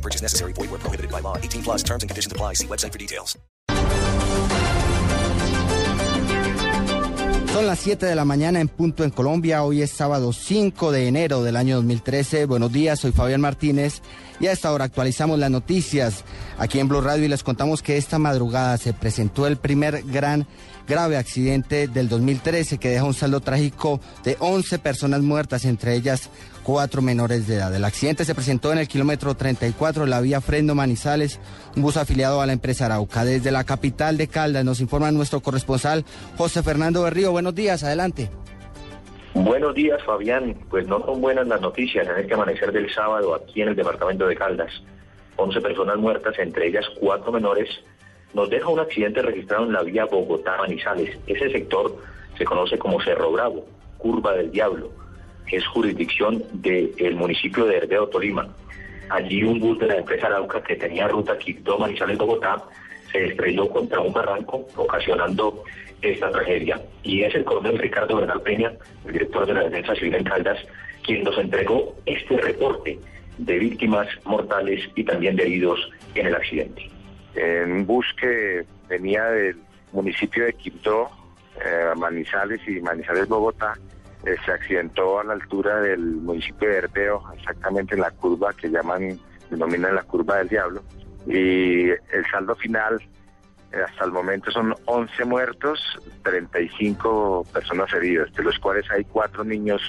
Purchase necessary. Void where prohibited by law. 18 plus terms and conditions apply. See website for details. Son las 7 de la mañana en punto en Colombia. Hoy es sábado 5 de enero del año 2013. Buenos días, soy Fabián Martínez y a esta hora actualizamos las noticias aquí en Blue Radio y les contamos que esta madrugada se presentó el primer gran grave accidente del 2013 que deja un saldo trágico de 11 personas muertas, entre ellas cuatro menores de edad. El accidente se presentó en el kilómetro 34 de la vía Frendo Manizales, un bus afiliado a la empresa Arauca. Desde la capital de Caldas nos informa nuestro corresponsal José Fernando Berrío. Buenos días, adelante. Buenos días, Fabián. Pues no son buenas las noticias en este amanecer del sábado aquí en el departamento de Caldas. 11 personas muertas, entre ellas cuatro menores, nos deja un accidente registrado en la vía Bogotá-Manizales. Ese sector se conoce como Cerro Bravo, Curva del Diablo, es jurisdicción del municipio de Herbeo, Tolima. Allí un bus de la empresa Arauca que tenía ruta Quito-Manizales-Bogotá se estrelló contra un barranco, ocasionando esta tragedia. Y es el coronel Ricardo Bernal Peña, el director de la Defensa Civil en Caldas, quien nos entregó este reporte de víctimas mortales y también de heridos en el accidente. En un bus que venía del municipio de Quibdó, eh, Manizales y Manizales, Bogotá, eh, se accidentó a la altura del municipio de Herbeo, exactamente en la curva que llaman, denominan la curva del diablo. Y el saldo final eh, hasta el momento son 11 muertos, 35 personas heridas, de los cuales hay cuatro niños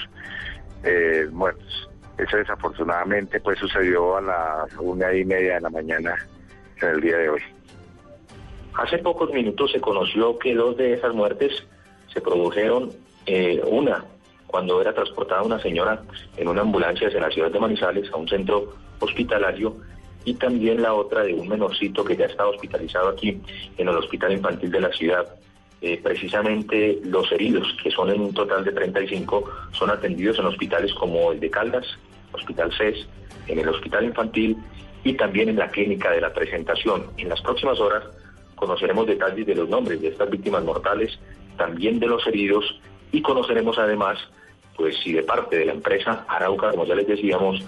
muertos. Eso desafortunadamente pues sucedió a las una y media de la mañana en el día de hoy. Hace pocos minutos se conoció que dos de esas muertes se produjeron, eh, una cuando era transportada una señora en una ambulancia desde la ciudad de Manizales a un centro hospitalario y también la otra de un menorcito que ya está hospitalizado aquí en el Hospital Infantil de la ciudad. Eh, precisamente los heridos, que son en un total de 35, son atendidos en hospitales como el de Caldas, Hospital CES, en el Hospital Infantil y también en la clínica de la presentación. En las próximas horas conoceremos detalles de los nombres de estas víctimas mortales, también de los heridos y conoceremos además, pues si de parte de la empresa Arauca, como ya les decíamos,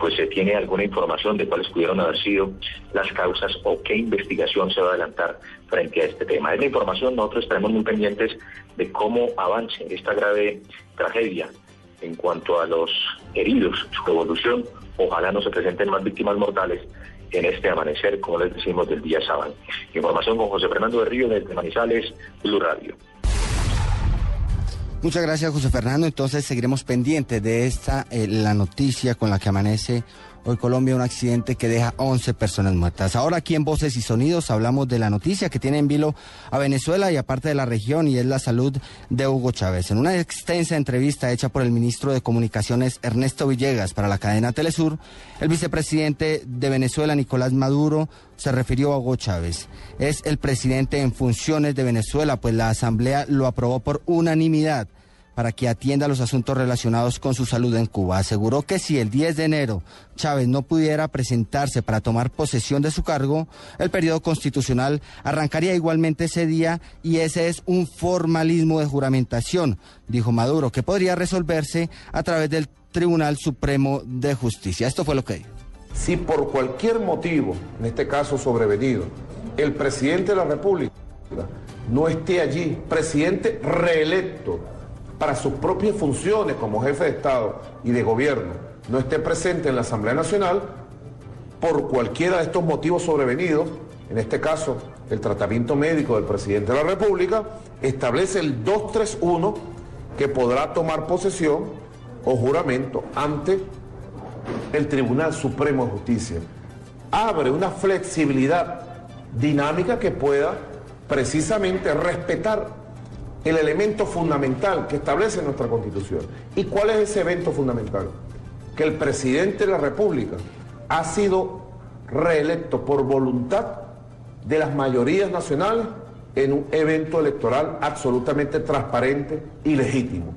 pues se tiene alguna información de cuáles pudieron haber sido las causas o qué investigación se va a adelantar frente a este tema. Es la información, nosotros estaremos muy pendientes de cómo avance esta grave tragedia en cuanto a los heridos, su evolución. Ojalá no se presenten más víctimas mortales en este amanecer, como les decimos, del día sábado. Información con José Fernando de Río desde Manizales, Blue Radio. Muchas gracias, José Fernando. Entonces seguiremos pendientes de esta, eh, la noticia con la que amanece hoy Colombia, un accidente que deja 11 personas muertas. Ahora aquí en Voces y Sonidos hablamos de la noticia que tiene en vilo a Venezuela y aparte de la región y es la salud de Hugo Chávez. En una extensa entrevista hecha por el ministro de Comunicaciones Ernesto Villegas para la cadena Telesur, el vicepresidente de Venezuela Nicolás Maduro se refirió a Hugo Chávez. Es el presidente en funciones de Venezuela, pues la Asamblea lo aprobó por unanimidad para que atienda los asuntos relacionados con su salud en Cuba. Aseguró que si el 10 de enero Chávez no pudiera presentarse para tomar posesión de su cargo, el periodo constitucional arrancaría igualmente ese día y ese es un formalismo de juramentación, dijo Maduro, que podría resolverse a través del Tribunal Supremo de Justicia. Esto fue lo que dijo. Si por cualquier motivo, en este caso sobrevenido, el presidente de la República no esté allí, presidente reelecto, para sus propias funciones como jefe de Estado y de gobierno no esté presente en la Asamblea Nacional, por cualquiera de estos motivos sobrevenidos, en este caso el tratamiento médico del presidente de la República, establece el 231 que podrá tomar posesión o juramento ante el Tribunal Supremo de Justicia. Abre una flexibilidad dinámica que pueda precisamente respetar el elemento fundamental que establece nuestra Constitución. ¿Y cuál es ese evento fundamental? Que el presidente de la República ha sido reelecto por voluntad de las mayorías nacionales en un evento electoral absolutamente transparente y legítimo.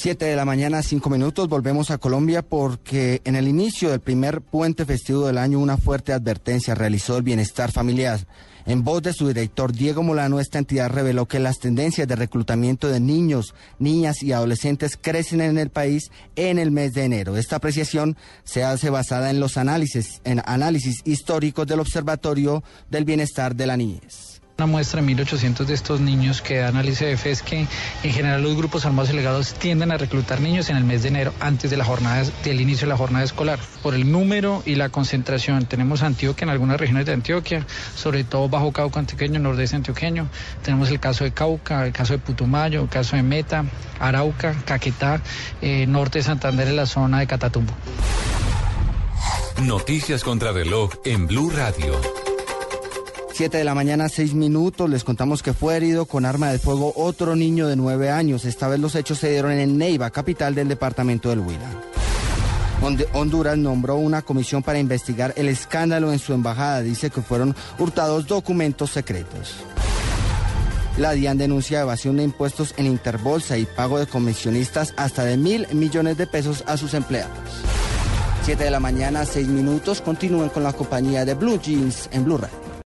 Siete de la mañana, cinco minutos. Volvemos a Colombia porque en el inicio del primer puente festivo del año una fuerte advertencia realizó el bienestar familiar. En voz de su director Diego Molano, esta entidad reveló que las tendencias de reclutamiento de niños, niñas y adolescentes crecen en el país en el mes de enero. Esta apreciación se hace basada en los análisis, en análisis históricos del Observatorio del Bienestar de la Niñez. Una muestra de 1.800 de estos niños que da el ICF es que en general los grupos armados y legados tienden a reclutar niños en el mes de enero antes de la jornada, del inicio de la jornada escolar. Por el número y la concentración, tenemos Antioquia en algunas regiones de Antioquia, sobre todo Bajo Cauca Antioqueño, Nordeste Antioqueño. Tenemos el caso de Cauca, el caso de Putumayo, el caso de Meta, Arauca, Caquetá, eh, Norte de Santander en la zona de Catatumbo. Noticias contra reloj en Blue Radio. 7 de la mañana, 6 minutos. Les contamos que fue herido con arma de fuego otro niño de 9 años. Esta vez los hechos se dieron en Neiva, capital del departamento del Huila. Honduras nombró una comisión para investigar el escándalo en su embajada. Dice que fueron hurtados documentos secretos. La DIAN denuncia evasión de impuestos en Interbolsa y pago de comisionistas hasta de mil millones de pesos a sus empleados. 7 de la mañana, 6 minutos. Continúen con la compañía de Blue Jeans en Blue Radio.